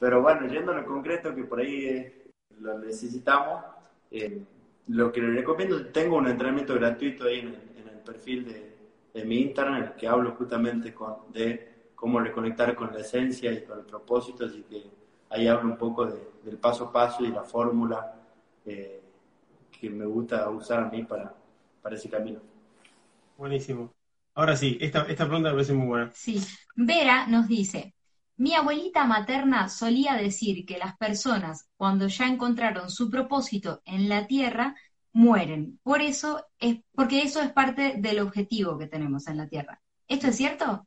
Pero bueno, yendo a lo concreto, que por ahí eh, lo necesitamos, eh, lo que le recomiendo, tengo un entrenamiento gratuito ahí en el, perfil de, de, mi Instagram, en el que hablo justamente con, de cómo reconectar con la esencia y con el propósito, así que ahí hablo un poco del paso a paso y la fórmula eh, que me gusta usar a mí para, para ese camino. Buenísimo. Ahora sí, esta, esta pregunta me parece muy buena. Sí. Vera nos dice, mi abuelita materna solía decir que las personas, cuando ya encontraron su propósito en la Tierra, mueren. Por eso es, porque eso es parte del objetivo que tenemos en la Tierra. ¿Esto es cierto?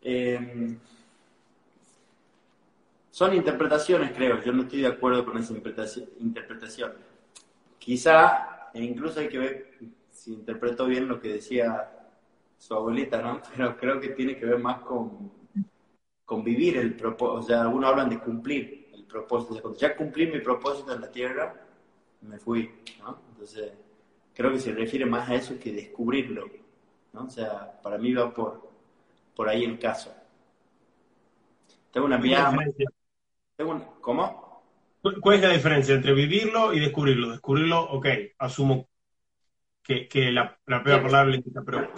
Em, son interpretaciones, creo. Yo no estoy de acuerdo con esa interpretación. Quizá, e incluso hay que ver si interpreto bien lo que decía su abuelita, ¿no? Pero creo que tiene que ver más con, con vivir el propósito. O sea, algunos hablan de cumplir el propósito. cuando ya cumplí mi propósito en la tierra, me fui, ¿no? Entonces, creo que se refiere más a eso que descubrirlo, ¿no? O sea, para mí va por, por ahí el caso. Tengo una mirada... Tengo ¿Cómo? ¿Cuál es la diferencia entre vivirlo y descubrirlo? Descubrirlo, ok, asumo que, que la, la primera palabra le pero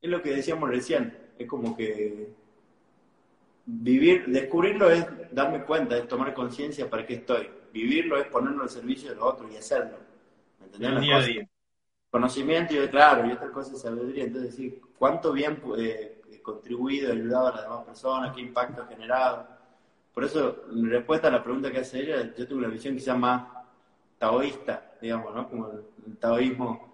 es lo que decíamos recién, es como que vivir, descubrirlo es darme cuenta, es tomar conciencia para qué estoy. Vivirlo es ponerlo al servicio de los otros y hacerlo. ¿Me Día a día. Conocimiento y claro, y otra cosa es sabiduría. Entonces, decir, cuánto bien eh, he contribuido, ayudado a las demás personas, qué impacto ha generado. Por eso, en respuesta a la pregunta que hace ella, yo tengo una visión quizá más taoísta, digamos, ¿no? Como el taoísmo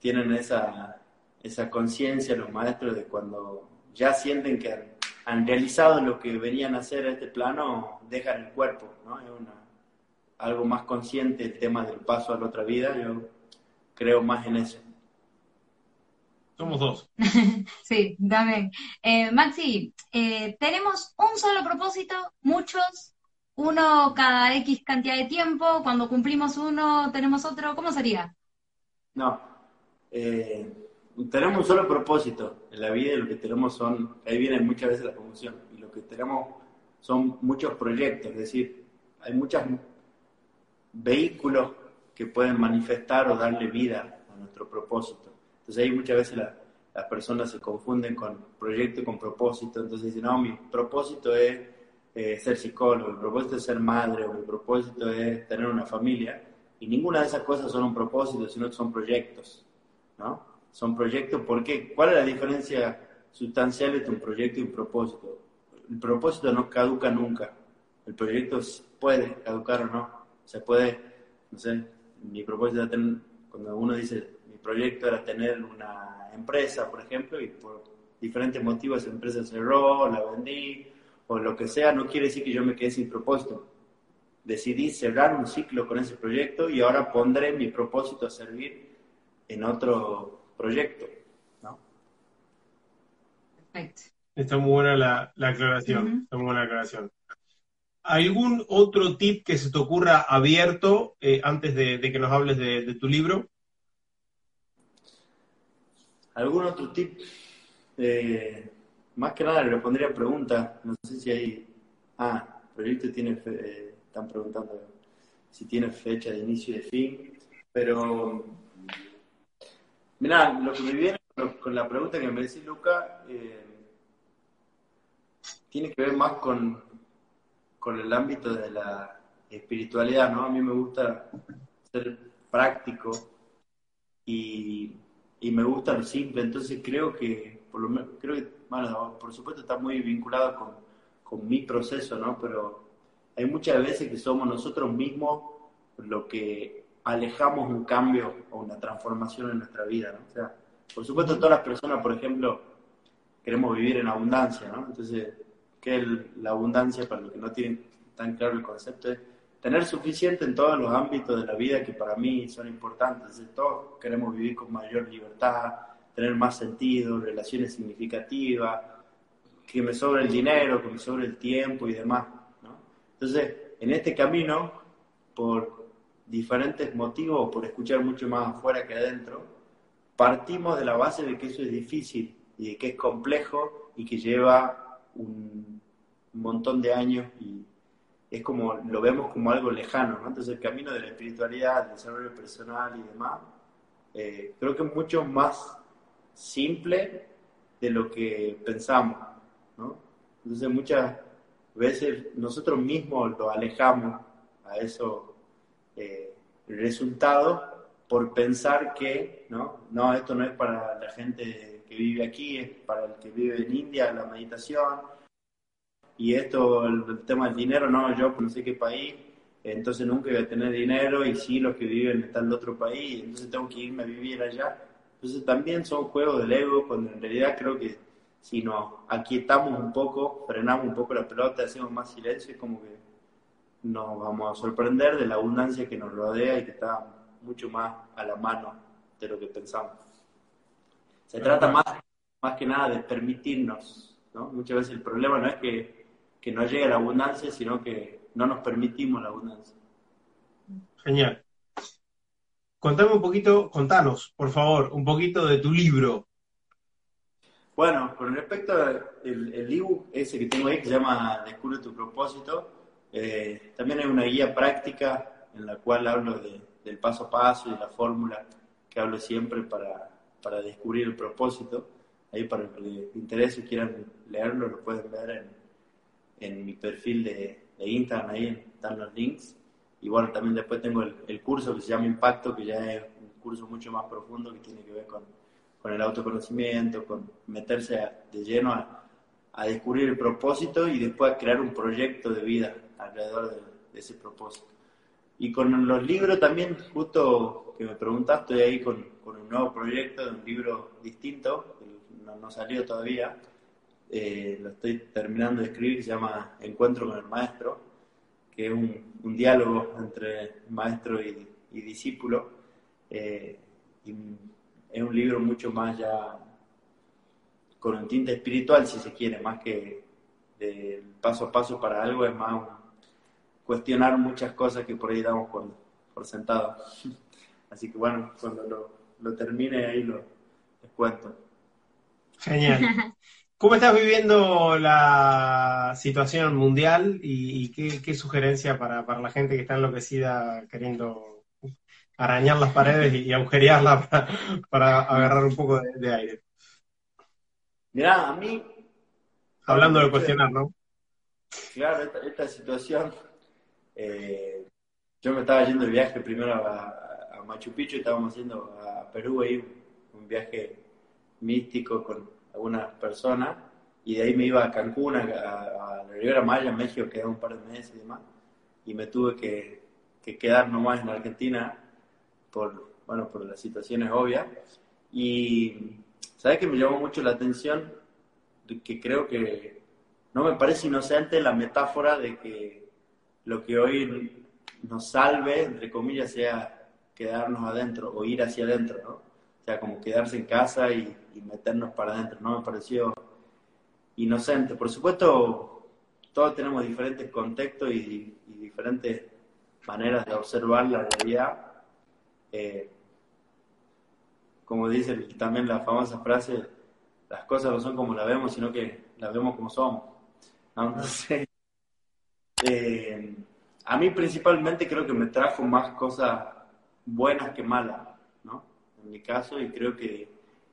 tienen esa esa conciencia los maestros de cuando ya sienten que han, realizado lo que venían a hacer a este plano, dejan el cuerpo, ¿no? Es una, algo más consciente el tema del paso a la otra vida, yo creo más en eso. Somos dos. sí, dame. Eh, Maxi, eh, tenemos un solo propósito, muchos, uno cada X cantidad de tiempo, cuando cumplimos uno tenemos otro, ¿cómo sería? No, eh, tenemos un solo propósito en la vida y lo que tenemos son, ahí viene muchas veces la confusión, y lo que tenemos son muchos proyectos, es decir, hay muchos vehículos que pueden manifestar o darle vida a nuestro propósito. Entonces ahí muchas veces las personas se confunden con proyecto y con propósito, entonces dicen, no, mi propósito es eh, ser psicólogo, mi propósito es ser madre, o mi propósito es tener una familia, y ninguna de esas cosas son un propósito, sino que son proyectos, ¿no? son proyectos. ¿Por qué? ¿Cuál es la diferencia sustancial entre un proyecto y un propósito? El propósito no caduca nunca. El proyecto puede caducar o no. Se puede, no sé, mi propósito era tener, cuando uno dice, mi proyecto era tener una empresa, por ejemplo, y por diferentes motivos esa empresa cerró, la vendí, o lo que sea, no quiere decir que yo me quede sin propósito. Decidí cerrar un ciclo con ese proyecto y ahora pondré mi propósito a servir en otro proyecto. ¿no? Perfecto. Está muy buena la, aclaración. Está muy buena la aclaración. ¿Algún otro tip que se te ocurra abierto eh, antes de, que nos hables de, tu libro? ¿Algún otro tip? Eh, más que nada le pondría pregunta. No sé si hay. Ah, el proyecto tiene. Eh, están preguntando si tiene fecha de inicio y de fin. Pero Mira, lo que me viene con la pregunta que me decís, Luca, eh, tiene que ver más con, con el ámbito de la espiritualidad, ¿no? A mí me gusta ser práctico y, me gusta lo simple, entonces creo que, por lo menos, creo que, bueno, por supuesto está muy vinculado con, con mi proceso, ¿no? Pero hay muchas veces que somos nosotros mismos lo que alejamos un cambio o una transformación en nuestra vida, ¿no? O sea, por supuesto todas las personas, por ejemplo, queremos vivir en abundancia, ¿no? Entonces, ¿qué es la abundancia para los que no tienen tan claro el concepto? Es tener suficiente en todos los ámbitos de la vida que para mí son importantes. Entonces, todos queremos vivir con mayor libertad, tener más sentido, relaciones significativas, que me sobre el dinero, que me sobre el tiempo y demás, ¿no? Entonces, en este camino, por diferentes motivos, por escuchar mucho más afuera que adentro, partimos de la base de que eso es difícil y de que es complejo y que lleva un montón de años y es como, lo vemos como algo lejano, ¿no? Entonces el camino de la espiritualidad, el desarrollo personal y demás, eh, creo que es mucho más simple de lo que pensamos, ¿no? Entonces muchas veces nosotros mismos lo alejamos a esos eh, resultados por pensar que, ¿no? No, esto no es para la gente que vive aquí, es para el que vive en India, la meditación, y esto, el, tema del dinero, no, yo no sé qué país, entonces nunca voy a tener dinero y sí, los que viven están en otro país, entonces tengo que irme a vivir allá. Entonces también son juegos del ego, cuando en realidad creo que si nos aquietamos un poco, frenamos un poco la pelota, hacemos más silencio, es como que nos vamos a sorprender de la abundancia que nos rodea y que está mucho más a la mano de lo que pensamos. Se trata más, más que nada de permitirnos, ¿no? Muchas veces el problema no es que que no llegue la abundancia, sino que no nos permitimos la abundancia. Genial. Contame un poquito, contanos, por favor, un poquito de tu libro. Bueno, con respecto al libro ese que tengo ahí, que se llama Descubre tu propósito, eh, también hay una guía práctica en la cual hablo del paso a paso y la fórmula que hablo siempre para, para descubrir el propósito. Ahí para el que les interese y quieran leerlo, lo pueden ver en, en mi perfil de, Instagram, ahí están los links. Y bueno, también después tengo el, curso que se llama Impacto, que ya es un curso mucho más profundo que tiene que ver con, con el autoconocimiento, con meterse de lleno a, a, descubrir el propósito y después a crear un proyecto de vida alrededor de, ese propósito. Y con los libros también, justo que me preguntaste, estoy ahí con, con un nuevo proyecto de un libro distinto, que no, no salió todavía, eh, lo estoy terminando de escribir, se llama Encuentro con el Maestro, que es un, diálogo entre maestro y, discípulo. Eh, y es un libro mucho más ya con un tinte espiritual, si se quiere, más que de paso a paso para algo, es más cuestionar muchas cosas que por ahí damos por, por sentado. Así que bueno, cuando lo, lo termine ahí lo les cuento. Genial. ¿Cómo estás viviendo la situación mundial y, qué, sugerencia para, la gente que está enloquecida queriendo arañar las paredes y, agujerearlas para, agarrar un poco de, aire? Mirá, a mí... Hablando de cuestionar, ¿no? Claro, esta, situación... Eh, yo me estaba yendo de viaje primero a, Machu Picchu, estábamos haciendo a Perú ahí un viaje místico con algunas personas, y de ahí me iba a Cancún, a, la Ribera Maya, México, quedé un par de meses y demás, y me tuve que, que quedar nomás en Argentina por, bueno, por las situaciones obvias. Y, ¿sabes que me llamó mucho la atención? Que creo que no me parece inocente la metáfora de que lo que hoy nos salve, entre comillas, sea quedarnos adentro o ir hacia adentro, ¿no? O sea, como quedarse en casa y meternos para adentro, ¿no? Me pareció inocente. Por supuesto, todos tenemos diferentes contextos y, diferentes maneras de observar la realidad. Eh, como dice también la famosa frase, las cosas no son como las vemos, sino que las vemos como somos. Eh, a mí principalmente creo que me trajo más cosas buenas que malas. En mi caso, y creo que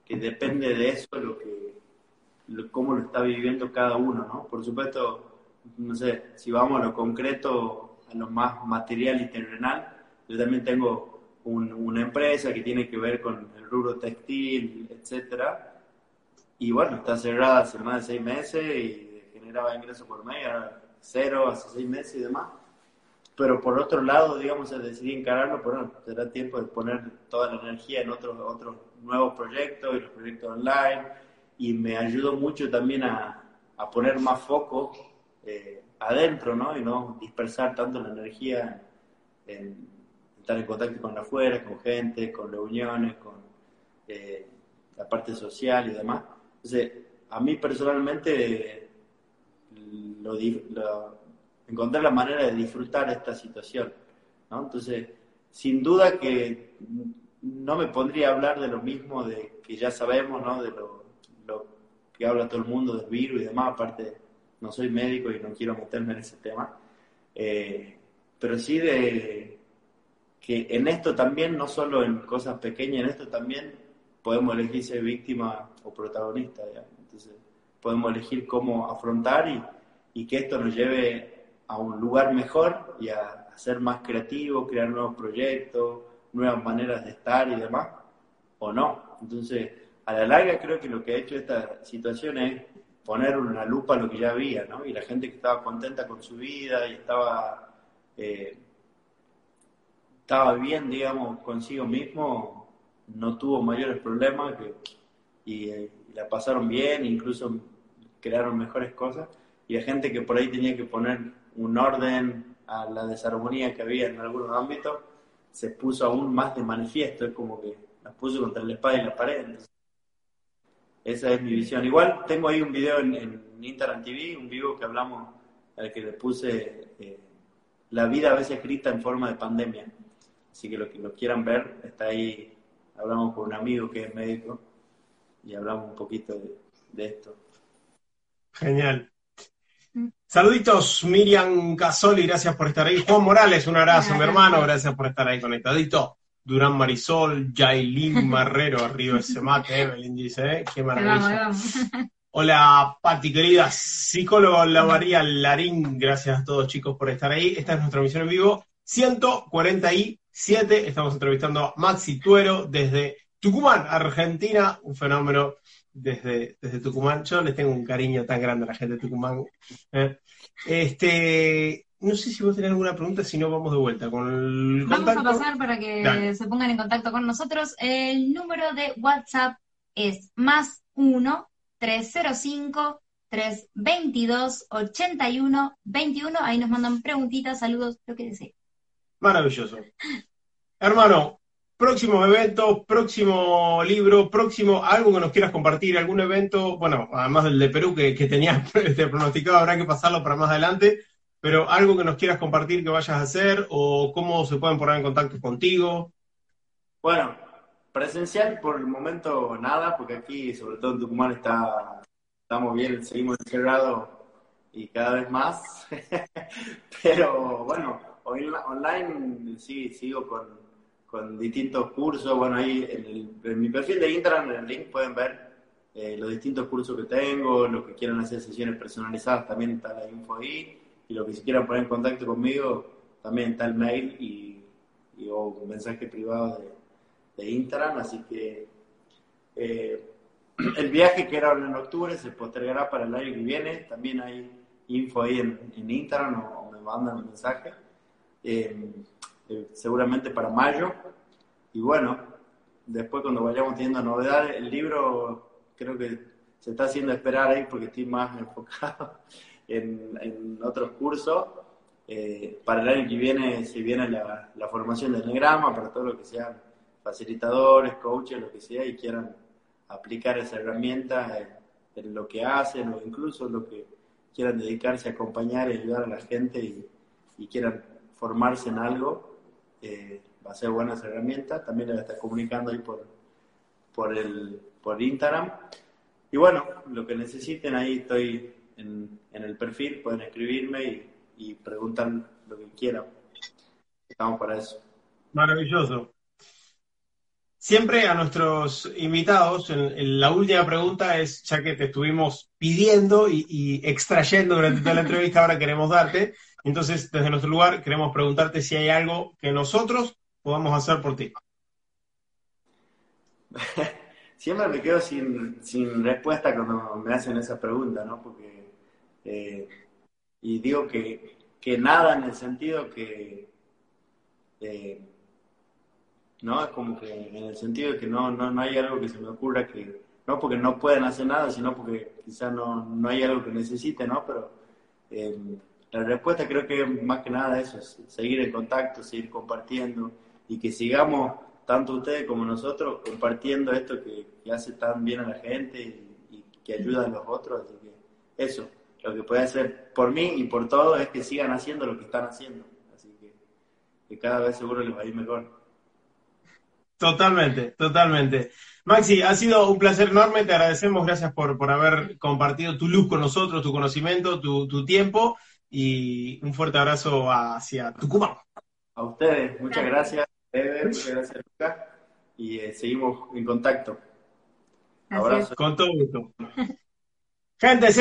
depende de eso lo que, cómo lo está viviendo cada uno, ¿no? Por supuesto, no sé, si vamos a lo concreto, a lo más material y terrenal, yo también tengo una empresa que tiene que ver con el rubro textil, etcétera, y bueno, está cerrada hace más de seis meses y generaba ingresos por mes, cero hace seis meses y demás. Pero por otro lado, digamos, decidí encararlo, pero bueno, será tiempo de poner toda la energía en otros, otros nuevos proyectos y los proyectos online y me ayudó mucho también a, a poner más foco eh, adentro, ¿no? Y no dispersar tanto la energía en, estar en contacto con afuera, con gente, con reuniones, con eh, la parte social y demás. Entonces, a mí personalmente lo, lo, encontré la manera de disfrutar esta situación, ¿no? Entonces, sin duda que no me pondría a hablar de lo mismo de que ya sabemos, ¿no? De lo, que habla todo el mundo del virus y demás, aparte no soy médico y no quiero meterme en ese tema, Eh, pero sí de que en esto también, no solo en cosas pequeñas, en esto también podemos elegir ser víctima o protagonista. Entonces, podemos elegir cómo afrontar y, y, que esto nos lleve a un lugar mejor y a, ser más creativos, crear nuevos proyectos, nuevas maneras de estar y demás, o no. Entonces, a la larga creo que lo que ha hecho esta situación es poner una lupa a lo que ya había, ¿no? Y la gente que estaba contenta con su vida y estaba, eh, estaba bien, digamos, consigo mismo, no tuvo mayores problemas y, la pasaron bien, incluso crearon mejores cosas. Y la gente que por ahí tenía que poner un orden a la desarmonía que había en algunos ámbitos, se puso aún más de manifiesto, es como que las puso contra la espada y la pared. esa es mi visión. Igual tengo ahí un video en, en Instagram TV, un vivo que hablamos, al que le puse eh, la vida a veces escrita en forma de pandemia. Así que los que lo quieran ver, está ahí, hablamos con un amigo que es médico y hablamos un poquito de, de esto. Genial. Saluditos, Miriam Casoli, gracias por estar ahí. Juan Morales, un abrazo, mi hermano, gracias por estar ahí conectadito. Durán Marisol, Yailin Marrero, arriba ese mate, Evelyn dice, ¿eh? qué maravilla. Hola, Pati, querida psicólogo La María Larín, gracias a todos chicos por estar ahí. Esta es nuestra misión en vivo 147. Estamos entrevistando a Maxi Tuero desde Tucumán, Argentina, un fenómeno desde, desde Tucumán. Yo les tengo un cariño tan grande a la gente de Tucumán. ¿eh? Este, no sé si vos tenés alguna pregunta, si no vamos de vuelta con el Vamos contacto. a pasar para que Dale. se pongan en contacto con nosotros. El número de WhatsApp es más 1 305 322 81 21. Ahí nos mandan preguntitas, saludos, lo que deseen. Maravilloso. Hermano, próximos eventos, próximo libro, próximo algo que nos quieras compartir, algún evento, bueno, además del de Perú que, que tenías este, pronosticado, habrá que pasarlo para más adelante, pero algo que nos quieras compartir que vayas a hacer o cómo se pueden poner en contacto contigo. Bueno, presencial por el momento nada, porque aquí, sobre todo en Tucumán, está, estamos bien, seguimos encerrados y cada vez más. Pero bueno, online sí, sigo con, con distintos cursos. Bueno, ahí en, el- en mi perfil de Instagram, en el link, pueden ver eh, los distintos cursos que tengo, los que quieran hacer sesiones personalizadas, también está la info ahí. Y los que se quieran poner en contacto conmigo, también está el mail y, y o un mensaje privado de, de Instagram. Así que eh, el viaje que era ahora en octubre se postergará para el año que viene. También hay info ahí en, en Instagram o, o me mandan un mensaje. Eh, eh, seguramente para mayo. Y bueno, después cuando vayamos teniendo novedades, el libro creo que se está haciendo esperar ahí porque estoy más enfocado en, otros cursos. Eh, para el año que viene se viene la, formación de Enneagrama para todo lo que sean facilitadores, coaches, lo que sea, y quieran aplicar esa herramienta en, lo que hacen o incluso lo que quieran dedicarse a acompañar y ayudar a la gente y quieran formarse en algo, eh, va a ser buena esa herramienta. También la está comunicando ahí por, por, el, por Instagram. Y bueno, lo que necesiten, ahí estoy en, en el perfil, pueden escribirme y, y preguntan lo que quieran. Estamos para eso. Maravilloso. Siempre a nuestros invitados, en, en la última pregunta es, ya que te estuvimos pidiendo y, y extrayendo durante toda la entrevista, ahora queremos darte. Entonces, desde nuestro lugar, queremos preguntarte si hay algo que nosotros podamos hacer por ti. Siempre me quedo sin, sin respuesta cuando me hacen esa pregunta, ¿no? Porque, eh, y digo que, que nada en el sentido que, eh, ¿no? Es como que en el sentido de que no, no, no hay algo que se me ocurra que, no porque no puedan hacer nada, sino porque quizás no, no hay algo que necesite, ¿no? Pero eh, la respuesta creo que más que nada eso, es seguir en contacto, seguir compartiendo y que sigamos, tanto ustedes como nosotros, compartiendo esto que, hace tan bien a la gente y, y que ayuda a los otros. Así que eso, lo que puede hacer por mí y por todos es que sigan haciendo lo que están haciendo. Así que, que cada vez seguro les va a ir mejor. Totalmente, totalmente. Maxi, ha sido un placer enorme, te agradecemos, gracias por, por haber compartido tu luz con nosotros, tu conocimiento, tu, tu tiempo. Y un fuerte abrazo hacia Tucumán. A ustedes, muchas gracias, Eder, muchas gracias, Lucas, y eh, seguimos en contacto. Abrazo. Con todo gusto. Gente,